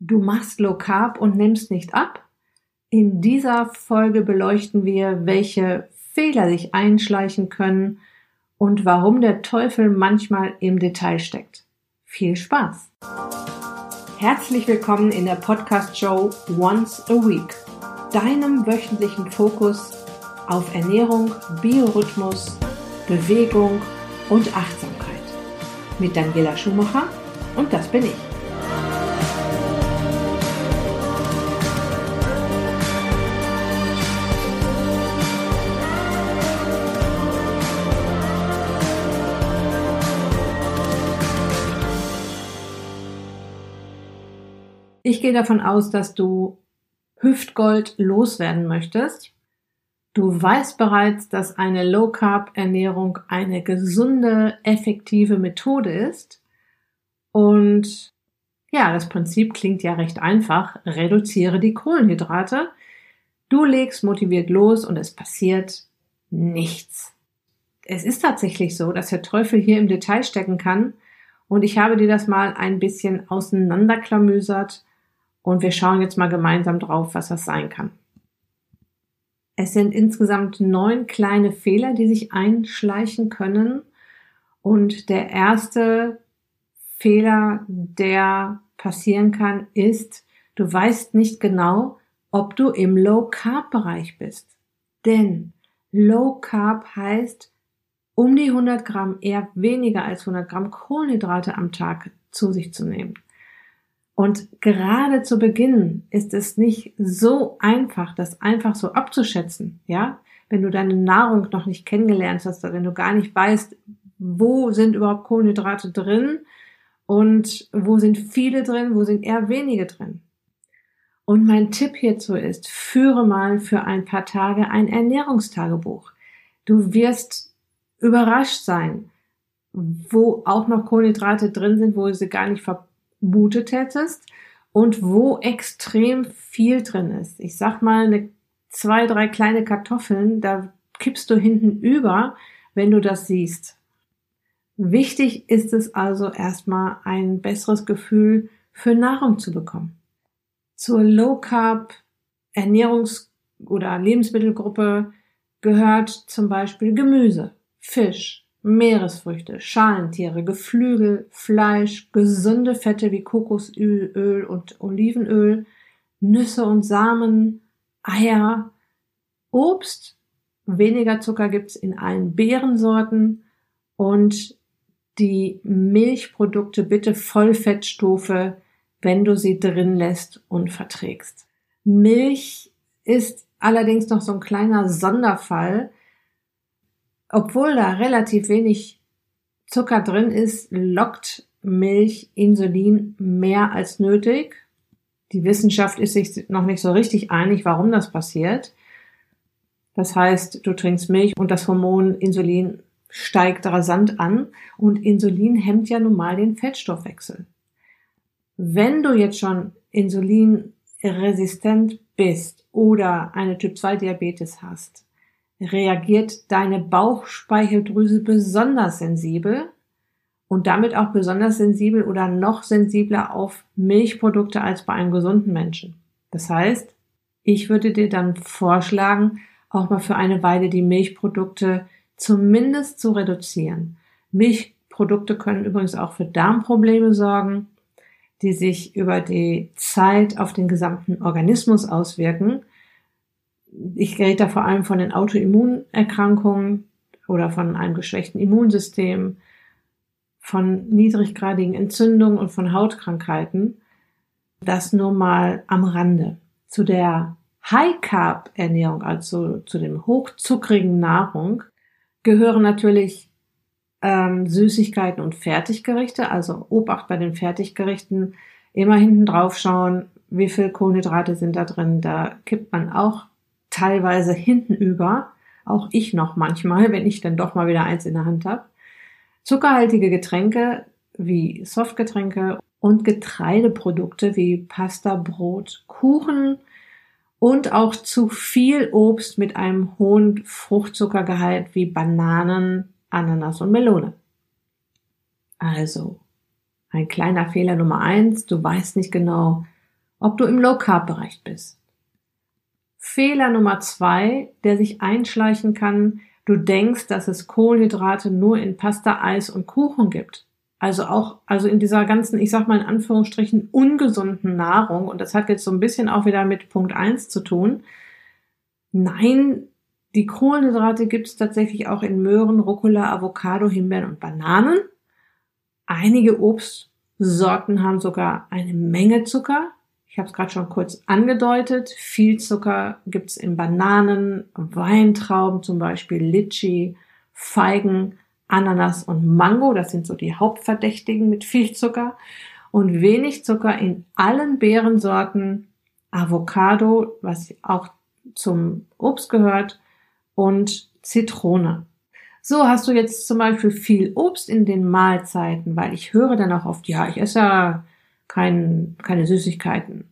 Du machst Low Carb und nimmst nicht ab? In dieser Folge beleuchten wir, welche Fehler sich einschleichen können und warum der Teufel manchmal im Detail steckt. Viel Spaß! Herzlich willkommen in der Podcast-Show Once a Week, deinem wöchentlichen Fokus auf Ernährung, Biorhythmus, Bewegung und Achtsamkeit. Mit Daniela Schumacher und das bin ich. Ich gehe davon aus, dass du Hüftgold loswerden möchtest. Du weißt bereits, dass eine Low Carb Ernährung eine gesunde, effektive Methode ist. Und ja, das Prinzip klingt ja recht einfach. Reduziere die Kohlenhydrate. Du legst motiviert los und es passiert nichts. Es ist tatsächlich so, dass der Teufel hier im Detail stecken kann. Und ich habe dir das mal ein bisschen auseinanderklamüsert und wir schauen jetzt mal gemeinsam drauf, was das sein kann. Es sind insgesamt neun kleine Fehler, die sich einschleichen können. Und der erste Fehler, der passieren kann, ist, du weißt nicht genau, ob du im Low Carb Bereich bist. Denn Low Carb heißt um die 100 Gramm, eher weniger als 100 Gramm Kohlenhydrate am Tag zu sich zu nehmen. Und gerade zu Beginn ist es nicht so einfach, das einfach so abzuschätzen, ja? Wenn du deine Nahrung noch nicht kennengelernt hast, oder wenn du gar nicht weißt, wo sind überhaupt Kohlenhydrate drin und wo sind viele drin, wo sind eher wenige drin. Und mein Tipp hierzu ist, führe mal für ein paar Tage ein Ernährungstagebuch. Du wirst überrascht sein, wo auch noch Kohlenhydrate drin sind, wo sie gar nicht ver vermutet hättest und wo extrem viel drin ist. Ich sag mal, eine, zwei, drei kleine Kartoffeln, da kippst du hinten über, wenn du das siehst. Wichtig ist es also erstmal ein besseres Gefühl für Nahrung zu bekommen. Zur Low Carb Ernährungs- oder Lebensmittelgruppe gehört zum Beispiel Gemüse, Fisch, Meeresfrüchte, Schalentiere, Geflügel, Fleisch, gesunde Fette wie Kokosöl und Olivenöl, Nüsse und Samen, Eier, Obst, weniger Zucker gibt's in allen Beerensorten und die Milchprodukte bitte Vollfettstufe, wenn du sie drin lässt und verträgst. Milch ist allerdings noch so ein kleiner Sonderfall, obwohl da relativ wenig Zucker drin ist, lockt Milch Insulin mehr als nötig. Die Wissenschaft ist sich noch nicht so richtig einig, warum das passiert. Das heißt, du trinkst Milch und das Hormon Insulin steigt rasant an und Insulin hemmt ja nun mal den Fettstoffwechsel. Wenn du jetzt schon insulinresistent bist oder eine Typ 2 Diabetes hast, reagiert deine Bauchspeicheldrüse besonders sensibel und damit auch besonders sensibel oder noch sensibler auf Milchprodukte als bei einem gesunden Menschen. Das heißt, ich würde dir dann vorschlagen, auch mal für eine Weile die Milchprodukte zumindest zu reduzieren. Milchprodukte können übrigens auch für Darmprobleme sorgen, die sich über die Zeit auf den gesamten Organismus auswirken ich rede da vor allem von den Autoimmunerkrankungen oder von einem geschwächten Immunsystem, von niedriggradigen Entzündungen und von Hautkrankheiten. Das nur mal am Rande. Zu der High Carb Ernährung, also zu dem hochzuckrigen Nahrung, gehören natürlich ähm, Süßigkeiten und Fertiggerichte. Also Obacht bei den Fertiggerichten. Immer hinten drauf schauen, wie viel Kohlenhydrate sind da drin. Da kippt man auch teilweise hinten über, auch ich noch manchmal, wenn ich dann doch mal wieder eins in der Hand habe. Zuckerhaltige Getränke wie Softgetränke und Getreideprodukte wie Pasta, Brot, Kuchen und auch zu viel Obst mit einem hohen Fruchtzuckergehalt wie Bananen, Ananas und Melone. Also, ein kleiner Fehler Nummer eins, du weißt nicht genau, ob du im Low-Carb-Bereich bist. Fehler Nummer zwei, der sich einschleichen kann, du denkst, dass es Kohlenhydrate nur in Pasta, Eis und Kuchen gibt. Also auch, also in dieser ganzen, ich sag mal in Anführungsstrichen, ungesunden Nahrung. Und das hat jetzt so ein bisschen auch wieder mit Punkt eins zu tun. Nein, die Kohlenhydrate gibt es tatsächlich auch in Möhren, Rucola, Avocado, Himbeeren und Bananen. Einige Obstsorten haben sogar eine Menge Zucker. Ich habe es gerade schon kurz angedeutet. Viel Zucker gibt's in Bananen, Weintrauben, zum Beispiel Litchi, Feigen, Ananas und Mango. Das sind so die Hauptverdächtigen mit viel Zucker. Und wenig Zucker in allen Beerensorten, Avocado, was auch zum Obst gehört, und Zitrone. So hast du jetzt zum Beispiel viel Obst in den Mahlzeiten, weil ich höre dann auch oft, ja, ich esse ja kein, keine Süßigkeiten,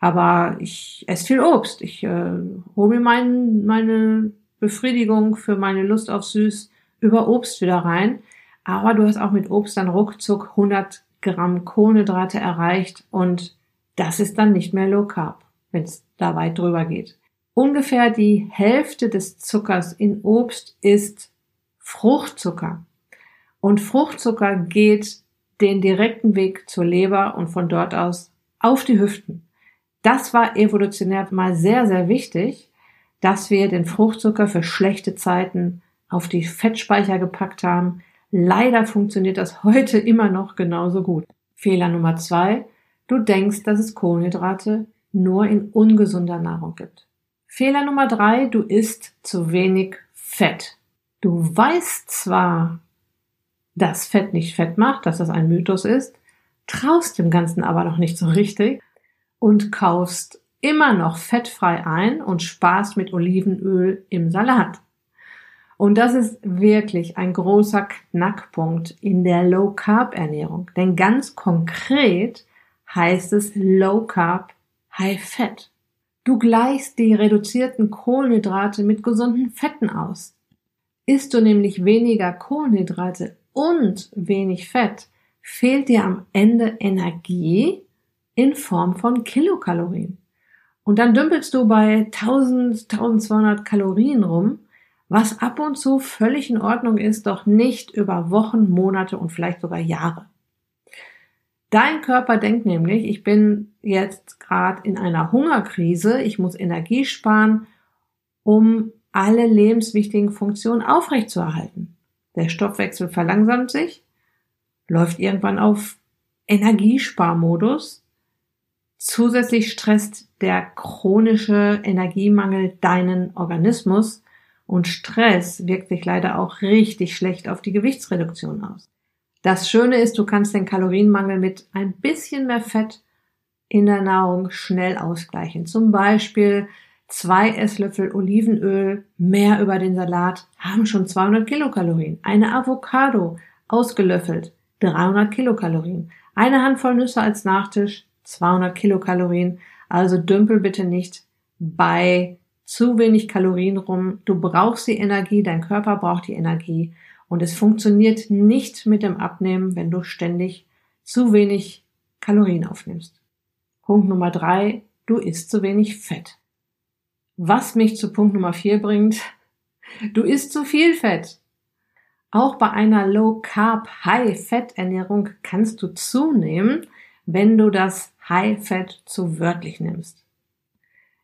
aber ich esse viel Obst. Ich äh, hole mir mein, meine Befriedigung für meine Lust auf Süß über Obst wieder rein. Aber du hast auch mit Obst dann ruckzuck 100 Gramm Kohlenhydrate erreicht und das ist dann nicht mehr Low Carb, wenn es da weit drüber geht. Ungefähr die Hälfte des Zuckers in Obst ist Fruchtzucker. Und Fruchtzucker geht den direkten Weg zur Leber und von dort aus auf die Hüften. Das war evolutionär mal sehr, sehr wichtig, dass wir den Fruchtzucker für schlechte Zeiten auf die Fettspeicher gepackt haben. Leider funktioniert das heute immer noch genauso gut. Fehler Nummer zwei. Du denkst, dass es Kohlenhydrate nur in ungesunder Nahrung gibt. Fehler Nummer drei, du isst zu wenig Fett. Du weißt zwar, dass Fett nicht Fett macht, dass das ein Mythos ist, traust dem Ganzen aber noch nicht so richtig und kaufst immer noch fettfrei ein und sparst mit Olivenöl im Salat. Und das ist wirklich ein großer Knackpunkt in der Low Carb Ernährung. Denn ganz konkret heißt es Low Carb High Fat. Du gleichst die reduzierten Kohlenhydrate mit gesunden Fetten aus. Isst du nämlich weniger Kohlenhydrate und wenig Fett, fehlt dir am Ende Energie in Form von Kilokalorien. Und dann dümpelst du bei 1000, 1200 Kalorien rum, was ab und zu völlig in Ordnung ist, doch nicht über Wochen, Monate und vielleicht sogar Jahre. Dein Körper denkt nämlich, ich bin jetzt gerade in einer Hungerkrise, ich muss Energie sparen, um alle lebenswichtigen Funktionen aufrechtzuerhalten. Der Stoffwechsel verlangsamt sich, läuft irgendwann auf Energiesparmodus. Zusätzlich stresst der chronische Energiemangel deinen Organismus und Stress wirkt sich leider auch richtig schlecht auf die Gewichtsreduktion aus. Das Schöne ist, du kannst den Kalorienmangel mit ein bisschen mehr Fett in der Nahrung schnell ausgleichen. Zum Beispiel zwei Esslöffel Olivenöl mehr über den Salat haben schon 200 Kilokalorien. Eine Avocado ausgelöffelt 300 Kilokalorien. Eine Handvoll Nüsse als Nachtisch 200 Kilokalorien. Also dümpel bitte nicht bei zu wenig Kalorien rum. Du brauchst die Energie, dein Körper braucht die Energie und es funktioniert nicht mit dem Abnehmen, wenn du ständig zu wenig Kalorien aufnimmst. Punkt Nummer drei, du isst zu wenig Fett. Was mich zu Punkt Nummer vier bringt, du isst zu viel Fett. Auch bei einer Low Carb High Fett Ernährung kannst du zunehmen, wenn du das High Fett zu wörtlich nimmst.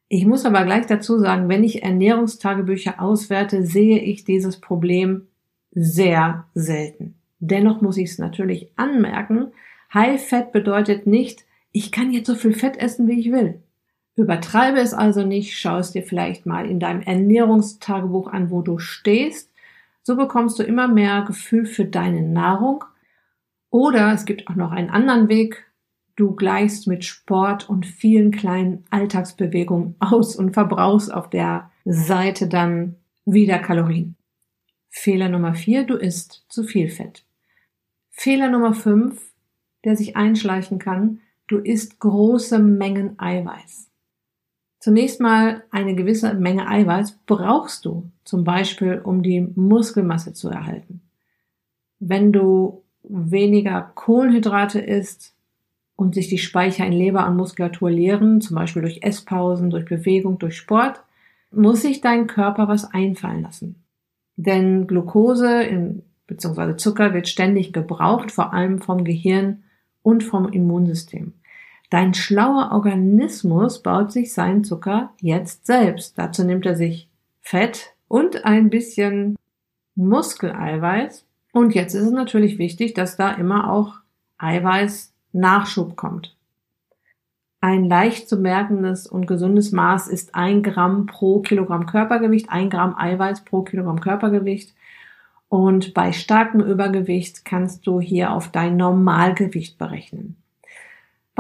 Ich muss aber gleich dazu sagen, wenn ich Ernährungstagebücher auswerte, sehe ich dieses Problem sehr selten. Dennoch muss ich es natürlich anmerken, High Fat bedeutet nicht, ich kann jetzt so viel Fett essen, wie ich will. Übertreibe es also nicht, schau es dir vielleicht mal in deinem Ernährungstagebuch an, wo du stehst. So bekommst du immer mehr Gefühl für deine Nahrung. Oder es gibt auch noch einen anderen Weg. Du gleichst mit Sport und vielen kleinen Alltagsbewegungen aus und verbrauchst auf der Seite dann wieder Kalorien. Fehler Nummer vier, du isst zu viel Fett. Fehler Nummer fünf, der sich einschleichen kann, du isst große Mengen Eiweiß. Zunächst mal eine gewisse Menge Eiweiß brauchst du, zum Beispiel um die Muskelmasse zu erhalten. Wenn du weniger Kohlenhydrate isst und sich die Speicher in Leber und Muskulatur leeren, zum Beispiel durch Esspausen, durch Bewegung, durch Sport, muss sich dein Körper was einfallen lassen. Denn Glucose in, bzw. Zucker wird ständig gebraucht, vor allem vom Gehirn und vom Immunsystem. Dein schlauer Organismus baut sich seinen Zucker jetzt selbst. Dazu nimmt er sich Fett und ein bisschen Muskeleiweiß. Und jetzt ist es natürlich wichtig, dass da immer auch Eiweiß Nachschub kommt. Ein leicht zu merkendes und gesundes Maß ist ein Gramm pro Kilogramm Körpergewicht, ein Gramm Eiweiß pro Kilogramm Körpergewicht. Und bei starkem Übergewicht kannst du hier auf dein Normalgewicht berechnen.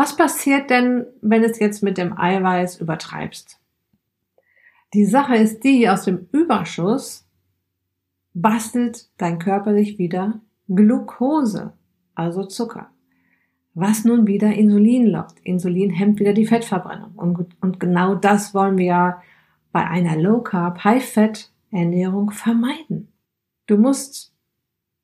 Was passiert denn, wenn es jetzt mit dem Eiweiß übertreibst? Die Sache ist die, aus dem Überschuss bastelt dein Körper sich wieder Glucose, also Zucker was nun wieder Insulin lockt. Insulin hemmt wieder die Fettverbrennung. Und, und genau das wollen wir ja bei einer Low Carb, High Fat Ernährung vermeiden. Du musst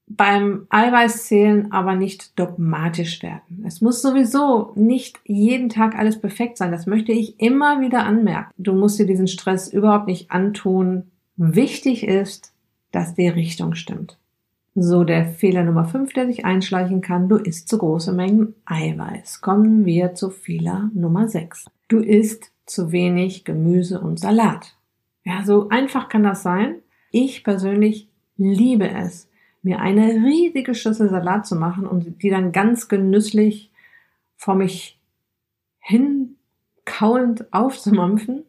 beim Eiweißzählen aber nicht dogmatisch werden. Es muss sowieso nicht jeden Tag alles perfekt sein. Das möchte ich immer wieder anmerken. Du musst dir diesen Stress überhaupt nicht antun. Wichtig ist, dass die Richtung stimmt. So, der Fehler Nummer 5, der sich einschleichen kann, du isst zu große Mengen Eiweiß. Kommen wir zu Fehler Nummer 6. Du isst zu wenig Gemüse und Salat. Ja, so einfach kann das sein. Ich persönlich liebe es, mir eine riesige Schüssel Salat zu machen und die dann ganz genüsslich vor mich hin kaulend aufzumampfen.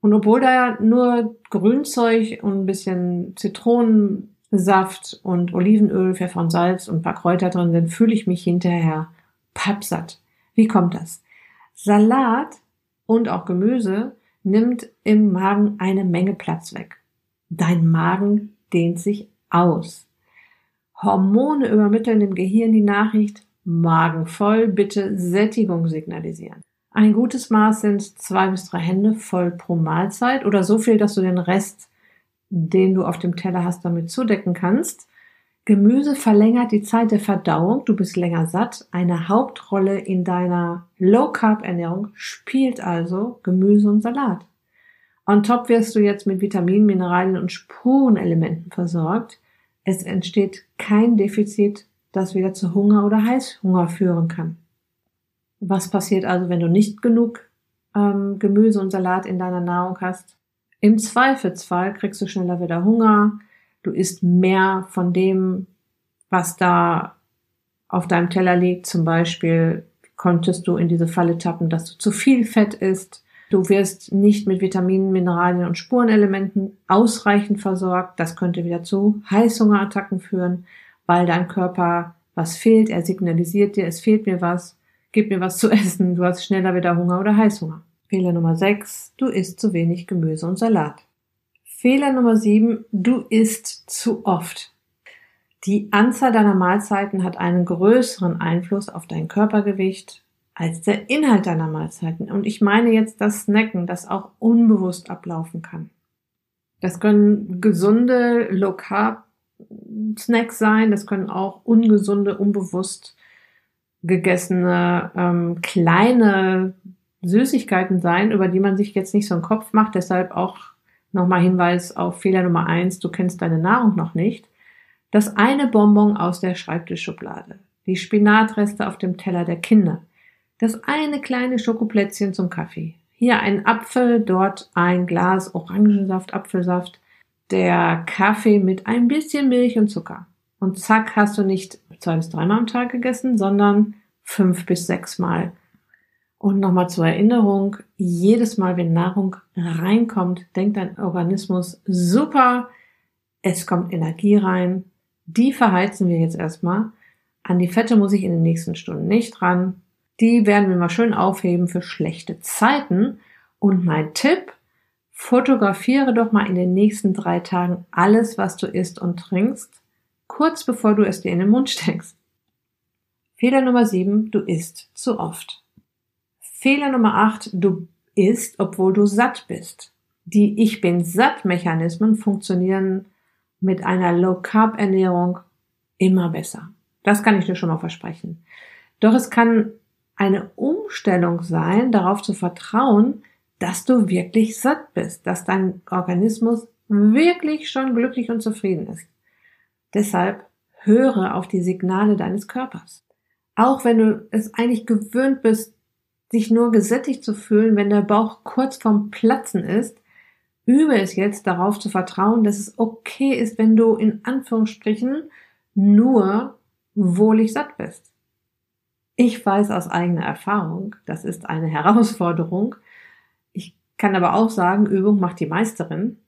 Und obwohl da nur Grünzeug und ein bisschen Zitronen Saft und Olivenöl, Pfeffer und Salz und ein paar Kräuter drin sind, fühle ich mich hinterher pappsatt. Wie kommt das? Salat und auch Gemüse nimmt im Magen eine Menge Platz weg. Dein Magen dehnt sich aus. Hormone übermitteln dem Gehirn die Nachricht, Magen voll, bitte Sättigung signalisieren. Ein gutes Maß sind zwei bis drei Hände voll pro Mahlzeit oder so viel, dass du den Rest den du auf dem Teller hast, damit zudecken kannst. Gemüse verlängert die Zeit der Verdauung, du bist länger satt. Eine Hauptrolle in deiner Low Carb Ernährung spielt also Gemüse und Salat. On top wirst du jetzt mit Vitaminen, Mineralien und Spurenelementen versorgt. Es entsteht kein Defizit, das wieder zu Hunger oder Heißhunger führen kann. Was passiert also, wenn du nicht genug ähm, Gemüse und Salat in deiner Nahrung hast? Im Zweifelsfall kriegst du schneller wieder Hunger, du isst mehr von dem, was da auf deinem Teller liegt. Zum Beispiel konntest du in diese Falle tappen, dass du zu viel Fett isst. Du wirst nicht mit Vitaminen, Mineralien und Spurenelementen ausreichend versorgt. Das könnte wieder zu Heißhungerattacken führen, weil dein Körper was fehlt. Er signalisiert dir, es fehlt mir was, gib mir was zu essen. Du hast schneller wieder Hunger oder Heißhunger. Fehler Nummer 6, du isst zu wenig Gemüse und Salat. Fehler Nummer 7, du isst zu oft. Die Anzahl deiner Mahlzeiten hat einen größeren Einfluss auf dein Körpergewicht als der Inhalt deiner Mahlzeiten. Und ich meine jetzt das Snacken, das auch unbewusst ablaufen kann. Das können gesunde Low Carb Snacks sein, das können auch ungesunde, unbewusst gegessene ähm, kleine Süßigkeiten sein, über die man sich jetzt nicht so einen Kopf macht. Deshalb auch nochmal Hinweis auf Fehler Nummer eins, du kennst deine Nahrung noch nicht. Das eine Bonbon aus der Schreibtischschublade. Die Spinatreste auf dem Teller der Kinder. Das eine kleine Schokoplätzchen zum Kaffee. Hier ein Apfel, dort ein Glas Orangensaft, Apfelsaft. Der Kaffee mit ein bisschen Milch und Zucker. Und zack, hast du nicht zwei bis dreimal am Tag gegessen, sondern fünf bis sechs Mal und nochmal zur Erinnerung, jedes Mal, wenn Nahrung reinkommt, denkt dein Organismus, super, es kommt Energie rein, die verheizen wir jetzt erstmal. An die Fette muss ich in den nächsten Stunden nicht ran. Die werden wir mal schön aufheben für schlechte Zeiten. Und mein Tipp, fotografiere doch mal in den nächsten drei Tagen alles, was du isst und trinkst, kurz bevor du es dir in den Mund steckst. Fehler Nummer sieben, du isst zu oft. Fehler Nummer 8, du isst, obwohl du satt bist. Die Ich bin satt Mechanismen funktionieren mit einer Low Carb Ernährung immer besser. Das kann ich dir schon mal versprechen. Doch es kann eine Umstellung sein, darauf zu vertrauen, dass du wirklich satt bist, dass dein Organismus wirklich schon glücklich und zufrieden ist. Deshalb höre auf die Signale deines Körpers. Auch wenn du es eigentlich gewöhnt bist, dich nur gesättigt zu fühlen, wenn der Bauch kurz vorm Platzen ist, übe es jetzt darauf zu vertrauen, dass es okay ist, wenn du in Anführungsstrichen nur wohlig satt bist. Ich weiß aus eigener Erfahrung, das ist eine Herausforderung. Ich kann aber auch sagen, Übung macht die Meisterin.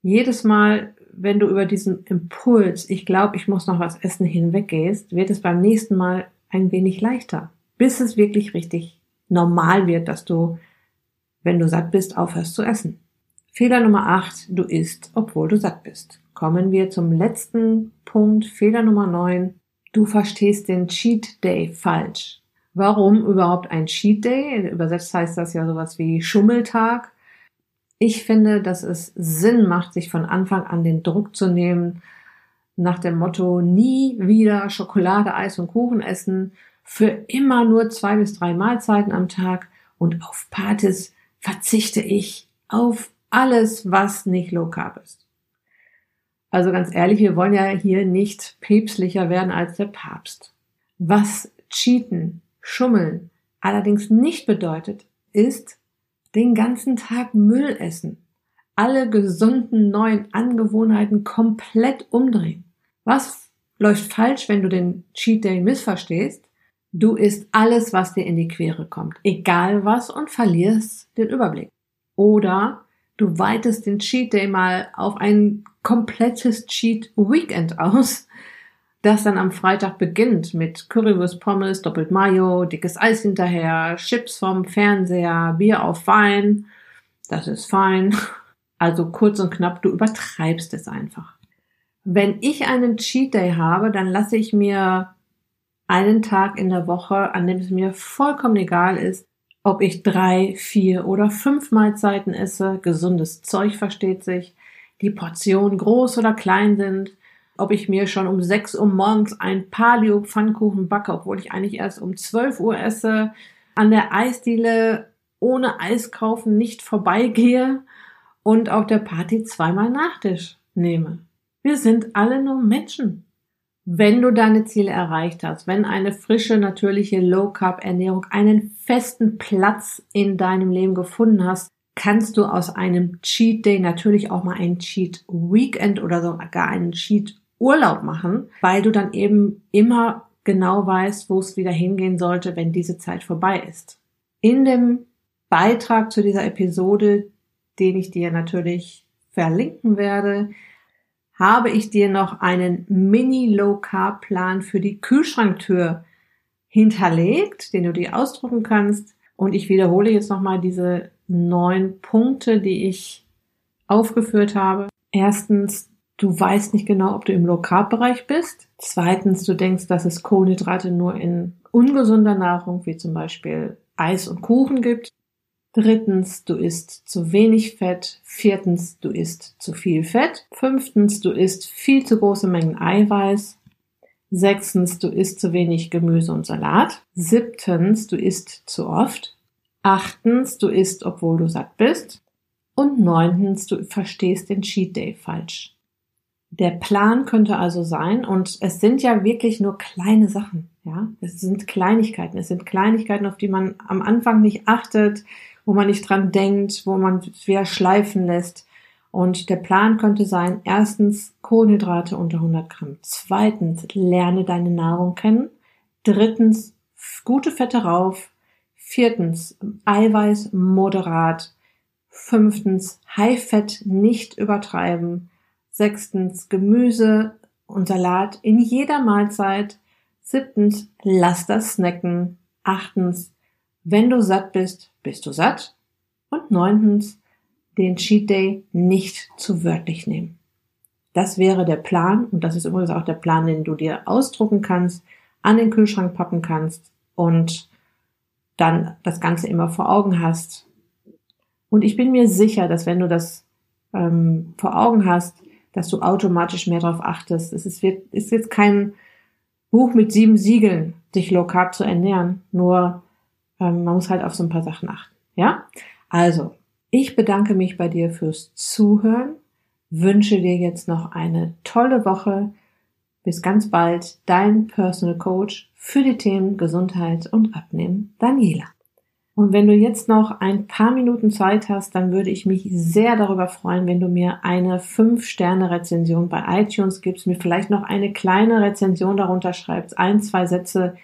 Jedes Mal, wenn du über diesen Impuls, ich glaube, ich muss noch was essen, hinweggehst, wird es beim nächsten Mal ein wenig leichter, bis es wirklich richtig normal wird, dass du, wenn du satt bist, aufhörst zu essen. Fehler Nummer 8, du isst, obwohl du satt bist. Kommen wir zum letzten Punkt, Fehler Nummer 9, du verstehst den Cheat Day falsch. Warum überhaupt ein Cheat Day? Übersetzt heißt das ja sowas wie Schummeltag. Ich finde, dass es Sinn macht, sich von Anfang an den Druck zu nehmen, nach dem Motto nie wieder Schokolade, Eis und Kuchen essen, für immer nur zwei bis drei Mahlzeiten am Tag und auf Partys verzichte ich auf alles, was nicht low carb ist. Also ganz ehrlich, wir wollen ja hier nicht päpstlicher werden als der Papst. Was Cheaten, Schummeln allerdings nicht bedeutet, ist, den ganzen Tag Müll essen, alle gesunden neuen Angewohnheiten komplett umdrehen. Was läuft falsch, wenn du den Cheat Day missverstehst? Du isst alles, was dir in die Quere kommt, egal was, und verlierst den Überblick. Oder du weitest den Cheat Day mal auf ein komplettes Cheat Weekend aus das dann am Freitag beginnt mit Currywurst Pommes, doppelt Mayo, dickes Eis hinterher, Chips vom Fernseher, Bier auf Wein. Das ist fein. Also kurz und knapp, du übertreibst es einfach. Wenn ich einen Cheat Day habe, dann lasse ich mir einen Tag in der Woche, an dem es mir vollkommen egal ist, ob ich drei, vier oder fünf Mahlzeiten esse. Gesundes Zeug versteht sich. Die Portionen groß oder klein sind ob ich mir schon um 6 Uhr morgens ein Paleo Pfannkuchen backe, obwohl ich eigentlich erst um 12 Uhr esse, an der Eisdiele ohne Eis kaufen nicht vorbeigehe und auf der Party zweimal Nachtisch nehme. Wir sind alle nur Menschen. Wenn du deine Ziele erreicht hast, wenn eine frische, natürliche Low-Carb-Ernährung einen festen Platz in deinem Leben gefunden hast, kannst du aus einem Cheat Day natürlich auch mal ein Cheat Weekend oder sogar einen Cheat Urlaub machen, weil du dann eben immer genau weißt, wo es wieder hingehen sollte, wenn diese Zeit vorbei ist. In dem Beitrag zu dieser Episode, den ich dir natürlich verlinken werde, habe ich dir noch einen Mini-Low-Carb-Plan für die Kühlschranktür hinterlegt, den du dir ausdrucken kannst. Und ich wiederhole jetzt nochmal diese neun Punkte, die ich aufgeführt habe. Erstens, Du weißt nicht genau, ob du im Low-Carb-Bereich bist. Zweitens, du denkst, dass es Kohlenhydrate nur in ungesunder Nahrung, wie zum Beispiel Eis und Kuchen gibt. Drittens, du isst zu wenig Fett. Viertens, du isst zu viel Fett. Fünftens, du isst viel zu große Mengen Eiweiß. Sechstens, du isst zu wenig Gemüse und Salat. Siebtens, du isst zu oft. Achtens, du isst, obwohl du satt bist. Und neuntens, du verstehst den Cheat Day falsch. Der Plan könnte also sein, und es sind ja wirklich nur kleine Sachen, ja. Es sind Kleinigkeiten. Es sind Kleinigkeiten, auf die man am Anfang nicht achtet, wo man nicht dran denkt, wo man wieder schleifen lässt. Und der Plan könnte sein, erstens Kohlenhydrate unter 100 Gramm. Zweitens, lerne deine Nahrung kennen. Drittens, gute Fette rauf. Viertens, Eiweiß moderat. Fünftens, High-Fett nicht übertreiben. Sechstens Gemüse und Salat in jeder Mahlzeit. Siebtens lass das snacken. Achtens wenn du satt bist, bist du satt. Und neuntens den Cheat Day nicht zu wörtlich nehmen. Das wäre der Plan und das ist übrigens auch der Plan, den du dir ausdrucken kannst, an den Kühlschrank pappen kannst und dann das Ganze immer vor Augen hast. Und ich bin mir sicher, dass wenn du das ähm, vor Augen hast, dass du automatisch mehr darauf achtest. Es ist, wird, ist jetzt kein Buch mit sieben Siegeln, sich low zu ernähren. Nur ähm, man muss halt auf so ein paar Sachen achten. Ja? Also, ich bedanke mich bei dir fürs Zuhören, wünsche dir jetzt noch eine tolle Woche. Bis ganz bald, dein Personal Coach für die Themen Gesundheit und Abnehmen, Daniela. Und wenn du jetzt noch ein paar Minuten Zeit hast, dann würde ich mich sehr darüber freuen, wenn du mir eine 5-Sterne-Rezension bei iTunes gibst, mir vielleicht noch eine kleine Rezension darunter schreibst, ein, zwei Sätze,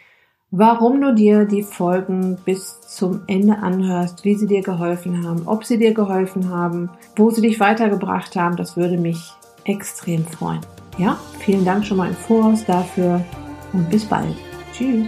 warum du dir die Folgen bis zum Ende anhörst, wie sie dir geholfen haben, ob sie dir geholfen haben, wo sie dich weitergebracht haben. Das würde mich extrem freuen. Ja, vielen Dank schon mal im Voraus dafür und bis bald. Tschüss.